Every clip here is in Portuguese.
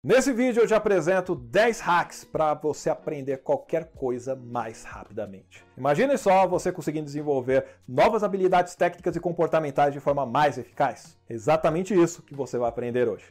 Nesse vídeo eu te apresento 10 hacks para você aprender qualquer coisa mais rapidamente. Imagine só você conseguindo desenvolver novas habilidades técnicas e comportamentais de forma mais eficaz. Exatamente isso que você vai aprender hoje.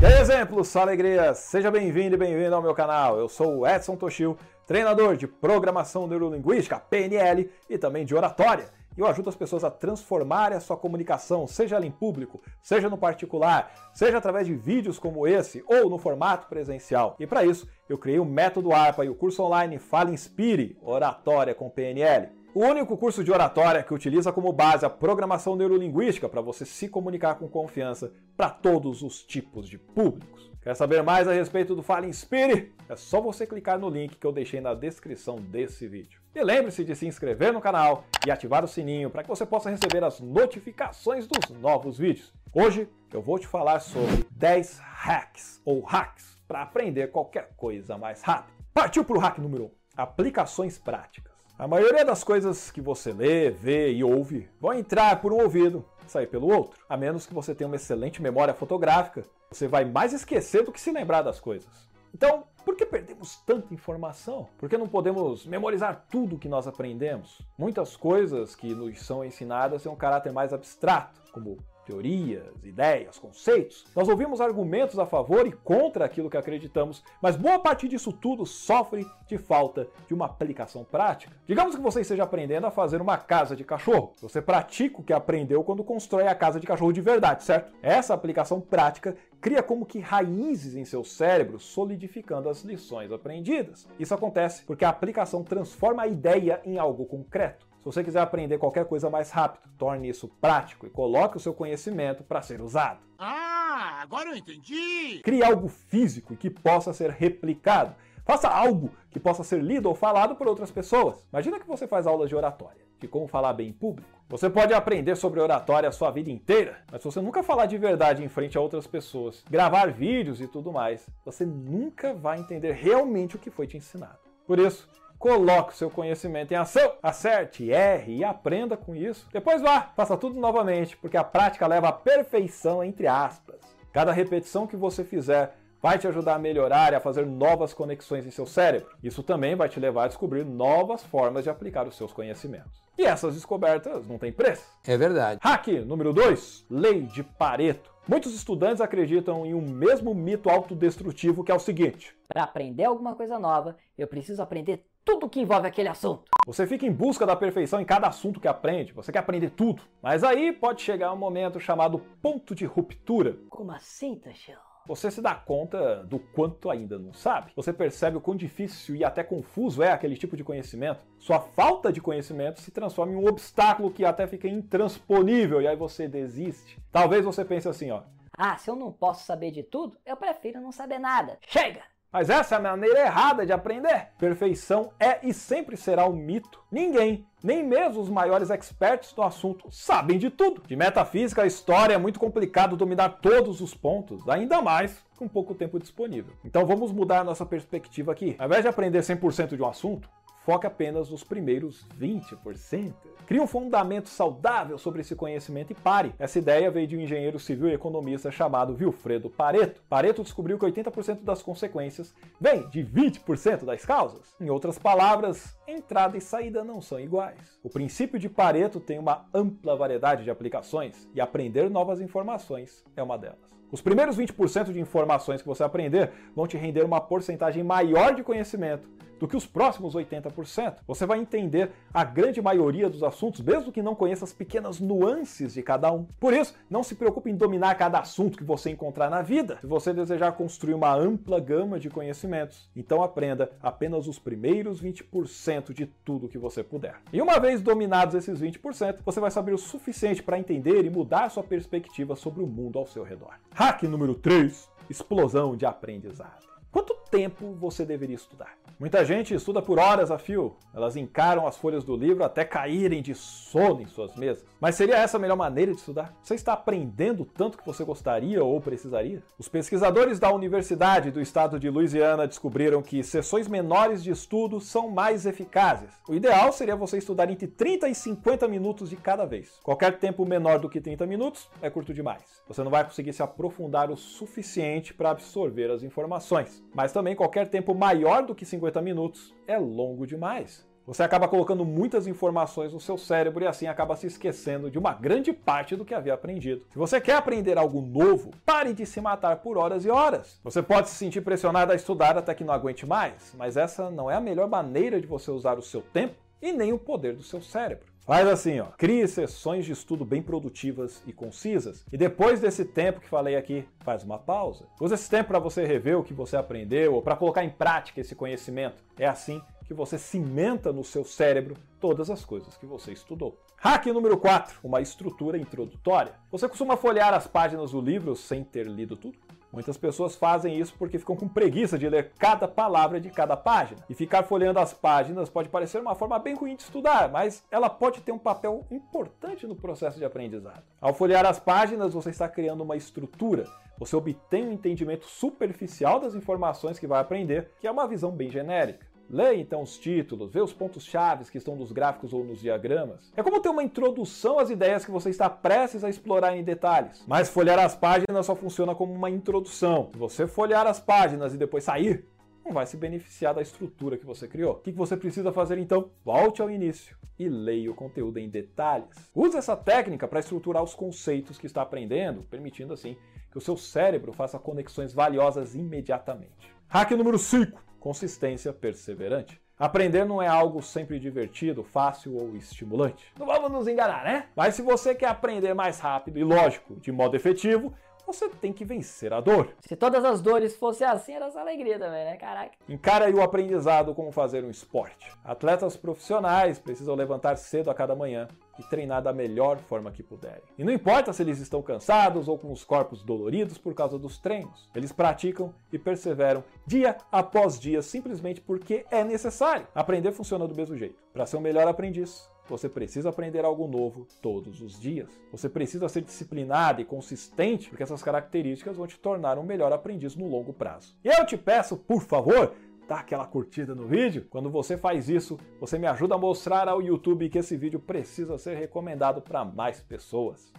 E aí, exemplos, só alegria! Seja bem-vindo e bem-vindo ao meu canal. Eu sou o Edson Toshio, treinador de Programação Neurolinguística, PNL, e também de Oratória e eu ajudo as pessoas a transformarem a sua comunicação, seja ela em público, seja no particular, seja através de vídeos como esse ou no formato presencial. E para isso, eu criei o método ARPA e o curso online Fala Inspire, Oratória com PNL. O único curso de oratória que utiliza como base a programação neurolinguística para você se comunicar com confiança para todos os tipos de públicos. Quer saber mais a respeito do Fala Inspire? É só você clicar no link que eu deixei na descrição desse vídeo. E lembre-se de se inscrever no canal e ativar o sininho para que você possa receber as notificações dos novos vídeos. Hoje eu vou te falar sobre 10 hacks ou hacks para aprender qualquer coisa mais rápido. Partiu para o hack número 1: aplicações práticas. A maioria das coisas que você lê, vê e ouve vão entrar por um ouvido e sair pelo outro. A menos que você tenha uma excelente memória fotográfica, você vai mais esquecer do que se lembrar das coisas. Então, por que perdemos tanta informação? Por que não podemos memorizar tudo que nós aprendemos? Muitas coisas que nos são ensinadas têm um caráter mais abstrato, como teorias, ideias, conceitos. Nós ouvimos argumentos a favor e contra aquilo que acreditamos, mas boa parte disso tudo sofre de falta de uma aplicação prática. Digamos que você esteja aprendendo a fazer uma casa de cachorro. Você pratica o que aprendeu quando constrói a casa de cachorro de verdade, certo? Essa aplicação prática cria como que raízes em seu cérebro, solidificando as lições aprendidas. Isso acontece porque a aplicação transforma a ideia em algo concreto. Se você quiser aprender qualquer coisa mais rápido, torne isso prático e coloque o seu conhecimento para ser usado. Ah, agora eu entendi! Crie algo físico que possa ser replicado. Faça algo que possa ser lido ou falado por outras pessoas. Imagina que você faz aulas de oratória, de como falar bem em público. Você pode aprender sobre oratória a sua vida inteira, mas se você nunca falar de verdade em frente a outras pessoas, gravar vídeos e tudo mais, você nunca vai entender realmente o que foi te ensinado. Por isso, coloque o seu conhecimento em ação, acerte, erre e aprenda com isso. Depois vá, faça tudo novamente, porque a prática leva à perfeição, entre aspas. Cada repetição que você fizer vai te ajudar a melhorar e a fazer novas conexões em seu cérebro. Isso também vai te levar a descobrir novas formas de aplicar os seus conhecimentos. E essas descobertas não têm preço. É verdade. Hack número 2, lei de Pareto. Muitos estudantes acreditam em um mesmo mito autodestrutivo que é o seguinte: para aprender alguma coisa nova, eu preciso aprender tudo que envolve aquele assunto. Você fica em busca da perfeição em cada assunto que aprende, você quer aprender tudo. Mas aí pode chegar um momento chamado ponto de ruptura. Como assim, Tachão? Você se dá conta do quanto ainda não sabe. Você percebe o quão difícil e até confuso é aquele tipo de conhecimento. Sua falta de conhecimento se transforma em um obstáculo que até fica intransponível e aí você desiste. Talvez você pense assim, ó. Ah, se eu não posso saber de tudo, eu prefiro não saber nada. Chega! Mas essa é a maneira errada de aprender. Perfeição é e sempre será um mito. Ninguém, nem mesmo os maiores experts do assunto, sabem de tudo. De metafísica a história é muito complicado dominar todos os pontos, ainda mais com pouco tempo disponível. Então vamos mudar nossa perspectiva aqui. Ao invés de aprender 100% de um assunto, foque apenas nos primeiros 20%. Crie um fundamento saudável sobre esse conhecimento e pare. Essa ideia veio de um engenheiro civil e economista chamado Wilfredo Pareto. Pareto descobriu que 80% das consequências vem de 20% das causas. Em outras palavras, entrada e saída não são iguais. O princípio de Pareto tem uma ampla variedade de aplicações e aprender novas informações é uma delas. Os primeiros 20% de informações que você aprender vão te render uma porcentagem maior de conhecimento do que os próximos 80%. Você vai entender a grande maioria dos assuntos, mesmo que não conheça as pequenas nuances de cada um. Por isso, não se preocupe em dominar cada assunto que você encontrar na vida. Se você desejar construir uma ampla gama de conhecimentos, então aprenda apenas os primeiros 20% de tudo que você puder. E uma vez dominados esses 20%, você vai saber o suficiente para entender e mudar sua perspectiva sobre o mundo ao seu redor. Hack número 3: explosão de aprendizado. Quanto tempo você deveria estudar? Muita gente estuda por horas a fio. Elas encaram as folhas do livro até caírem de sono em suas mesas. Mas seria essa a melhor maneira de estudar? Você está aprendendo tanto que você gostaria ou precisaria? Os pesquisadores da Universidade do Estado de Louisiana descobriram que sessões menores de estudo são mais eficazes. O ideal seria você estudar entre 30 e 50 minutos de cada vez. Qualquer tempo menor do que 30 minutos é curto demais. Você não vai conseguir se aprofundar o suficiente para absorver as informações. Mas também qualquer tempo maior do que 50 50 minutos é longo demais. Você acaba colocando muitas informações no seu cérebro e assim acaba se esquecendo de uma grande parte do que havia aprendido. Se você quer aprender algo novo, pare de se matar por horas e horas. Você pode se sentir pressionado a estudar até que não aguente mais, mas essa não é a melhor maneira de você usar o seu tempo e nem o poder do seu cérebro. Faz assim, ó. Crie sessões de estudo bem produtivas e concisas. E depois desse tempo que falei aqui, faz uma pausa. Use esse tempo para você rever o que você aprendeu ou para colocar em prática esse conhecimento. É assim que você cimenta no seu cérebro todas as coisas que você estudou. Hack número 4, uma estrutura introdutória. Você costuma folhear as páginas do livro sem ter lido tudo? Muitas pessoas fazem isso porque ficam com preguiça de ler cada palavra de cada página. E ficar folheando as páginas pode parecer uma forma bem ruim de estudar, mas ela pode ter um papel importante no processo de aprendizado. Ao folhear as páginas, você está criando uma estrutura. Você obtém um entendimento superficial das informações que vai aprender, que é uma visão bem genérica. Leia então os títulos, vê os pontos-chave que estão nos gráficos ou nos diagramas. É como ter uma introdução às ideias que você está prestes a explorar em detalhes. Mas folhear as páginas só funciona como uma introdução. Se você folhear as páginas e depois sair, não vai se beneficiar da estrutura que você criou. O que você precisa fazer então? Volte ao início e leia o conteúdo em detalhes. Use essa técnica para estruturar os conceitos que está aprendendo, permitindo assim que o seu cérebro faça conexões valiosas imediatamente. Hack número 5 consistência perseverante. Aprender não é algo sempre divertido, fácil ou estimulante. Não vamos nos enganar, né? Mas se você quer aprender mais rápido e, lógico, de modo efetivo, você tem que vencer a dor. Se todas as dores fossem assim, era essa alegria também, né? Caraca. Encare aí o aprendizado como fazer um esporte. Atletas profissionais precisam levantar cedo a cada manhã e treinar da melhor forma que puderem. E não importa se eles estão cansados ou com os corpos doloridos por causa dos treinos, eles praticam e perseveram dia após dia simplesmente porque é necessário. Aprender funciona do mesmo jeito. Para ser um melhor aprendiz, você precisa aprender algo novo todos os dias. Você precisa ser disciplinado e consistente, porque essas características vão te tornar um melhor aprendiz no longo prazo. E eu te peço, por favor, dá aquela curtida no vídeo. Quando você faz isso, você me ajuda a mostrar ao YouTube que esse vídeo precisa ser recomendado para mais pessoas.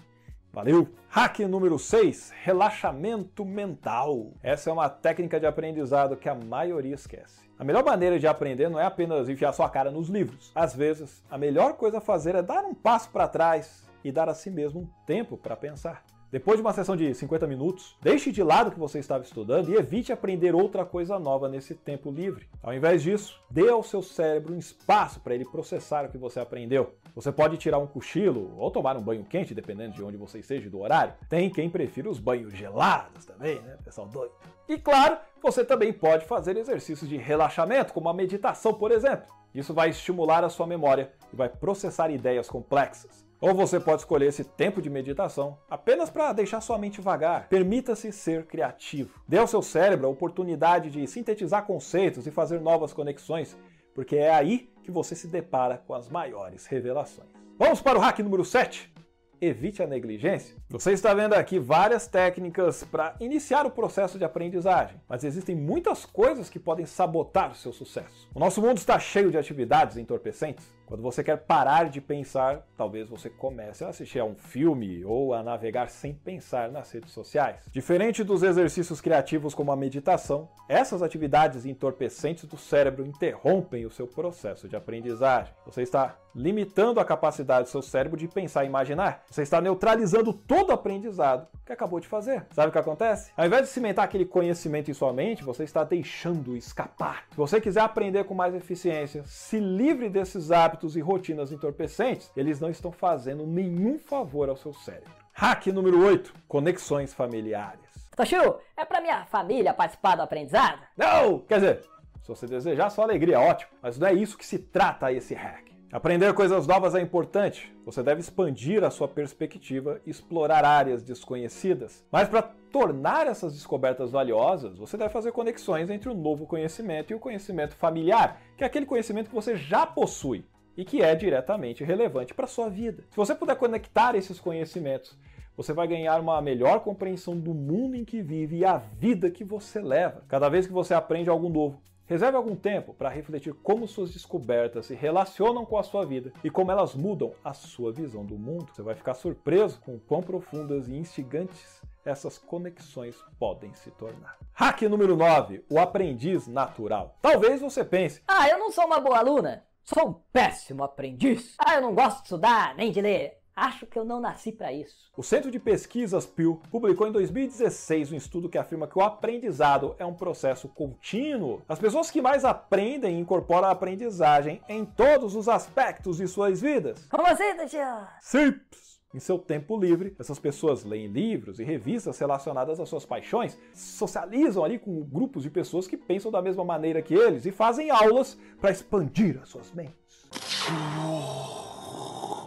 Valeu! Hack número 6: relaxamento mental. Essa é uma técnica de aprendizado que a maioria esquece. A melhor maneira de aprender não é apenas enfiar sua cara nos livros. Às vezes, a melhor coisa a fazer é dar um passo para trás e dar a si mesmo um tempo para pensar. Depois de uma sessão de 50 minutos, deixe de lado o que você estava estudando e evite aprender outra coisa nova nesse tempo livre. Ao invés disso, dê ao seu cérebro um espaço para ele processar o que você aprendeu. Você pode tirar um cochilo ou tomar um banho quente, dependendo de onde você esteja e do horário. Tem quem prefira os banhos gelados também, né, pessoal doido. E claro, você também pode fazer exercícios de relaxamento, como a meditação, por exemplo. Isso vai estimular a sua memória e vai processar ideias complexas. Ou você pode escolher esse tempo de meditação apenas para deixar sua mente vagar. Permita-se ser criativo. Dê ao seu cérebro a oportunidade de sintetizar conceitos e fazer novas conexões, porque é aí que você se depara com as maiores revelações. Vamos para o hack número 7. Evite a negligência. Você está vendo aqui várias técnicas para iniciar o processo de aprendizagem, mas existem muitas coisas que podem sabotar o seu sucesso. O nosso mundo está cheio de atividades entorpecentes quando você quer parar de pensar, talvez você comece a assistir a um filme ou a navegar sem pensar nas redes sociais. Diferente dos exercícios criativos como a meditação, essas atividades entorpecentes do cérebro interrompem o seu processo de aprendizagem. Você está limitando a capacidade do seu cérebro de pensar e imaginar. Você está neutralizando todo o aprendizado que acabou de fazer. Sabe o que acontece? Ao invés de cimentar aquele conhecimento em sua mente, você está deixando escapar. Se você quiser aprender com mais eficiência, se livre desses hábitos e rotinas entorpecentes, eles não estão fazendo nenhum favor ao seu cérebro. Hack número 8: conexões familiares. Toshiro, é para minha família participar do aprendizado? Não! Quer dizer, se você desejar sua alegria, ótimo, mas não é isso que se trata esse hack. Aprender coisas novas é importante. Você deve expandir a sua perspectiva e explorar áreas desconhecidas. Mas para tornar essas descobertas valiosas, você deve fazer conexões entre o novo conhecimento e o conhecimento familiar, que é aquele conhecimento que você já possui e que é diretamente relevante para a sua vida. Se você puder conectar esses conhecimentos, você vai ganhar uma melhor compreensão do mundo em que vive e a vida que você leva. Cada vez que você aprende algo novo, Reserve algum tempo para refletir como suas descobertas se relacionam com a sua vida e como elas mudam a sua visão do mundo. Você vai ficar surpreso com quão profundas e instigantes essas conexões podem se tornar. Hack número 9: o aprendiz natural. Talvez você pense: Ah, eu não sou uma boa aluna. Sou um péssimo aprendiz. Ah, eu não gosto de estudar nem de ler. Acho que eu não nasci para isso. O Centro de Pesquisas Pew publicou em 2016 um estudo que afirma que o aprendizado é um processo contínuo. As pessoas que mais aprendem incorporam a aprendizagem em todos os aspectos de suas vidas. Como assim, tia? Simples. Em seu tempo livre, essas pessoas leem livros e revistas relacionadas às suas paixões, socializam ali com grupos de pessoas que pensam da mesma maneira que eles e fazem aulas para expandir as suas mentes.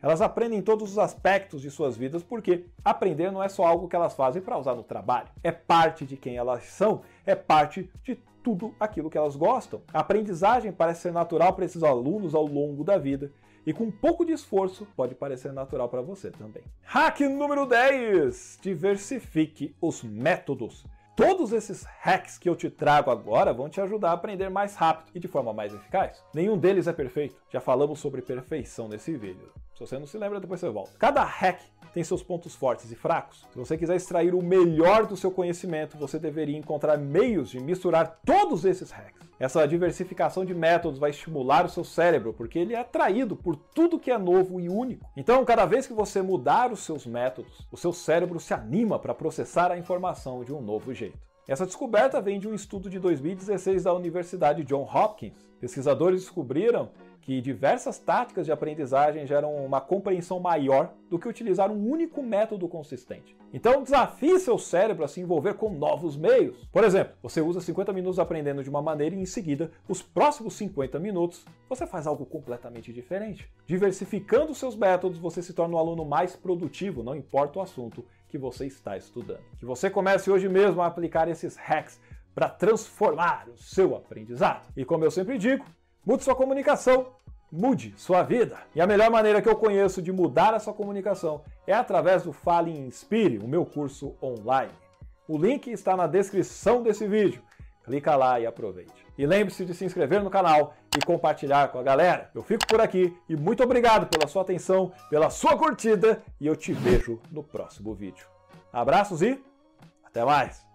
Elas aprendem todos os aspectos de suas vidas porque aprender não é só algo que elas fazem para usar no trabalho. É parte de quem elas são, é parte de tudo aquilo que elas gostam. A aprendizagem parece ser natural para esses alunos ao longo da vida e com um pouco de esforço pode parecer natural para você também. Hack número 10: diversifique os métodos. Todos esses hacks que eu te trago agora vão te ajudar a aprender mais rápido e de forma mais eficaz. Nenhum deles é perfeito. Já falamos sobre perfeição nesse vídeo. Se você não se lembra, depois você volta. Cada hack tem seus pontos fortes e fracos. Se você quiser extrair o melhor do seu conhecimento, você deveria encontrar meios de misturar todos esses hacks. Essa diversificação de métodos vai estimular o seu cérebro, porque ele é atraído por tudo que é novo e único. Então, cada vez que você mudar os seus métodos, o seu cérebro se anima para processar a informação de um novo jeito. Essa descoberta vem de um estudo de 2016 da Universidade John Hopkins. Pesquisadores descobriram que diversas táticas de aprendizagem geram uma compreensão maior do que utilizar um único método consistente. Então desafie seu cérebro a se envolver com novos meios. Por exemplo, você usa 50 minutos aprendendo de uma maneira e em seguida, os próximos 50 minutos, você faz algo completamente diferente. Diversificando seus métodos, você se torna um aluno mais produtivo, não importa o assunto que você está estudando. Que você comece hoje mesmo a aplicar esses hacks para transformar o seu aprendizado. E como eu sempre digo, mude sua comunicação Mude sua vida. E a melhor maneira que eu conheço de mudar a sua comunicação é através do Fale Inspire, o meu curso online. O link está na descrição desse vídeo. Clica lá e aproveite. E lembre-se de se inscrever no canal e compartilhar com a galera. Eu fico por aqui e muito obrigado pela sua atenção, pela sua curtida e eu te vejo no próximo vídeo. Abraços e até mais!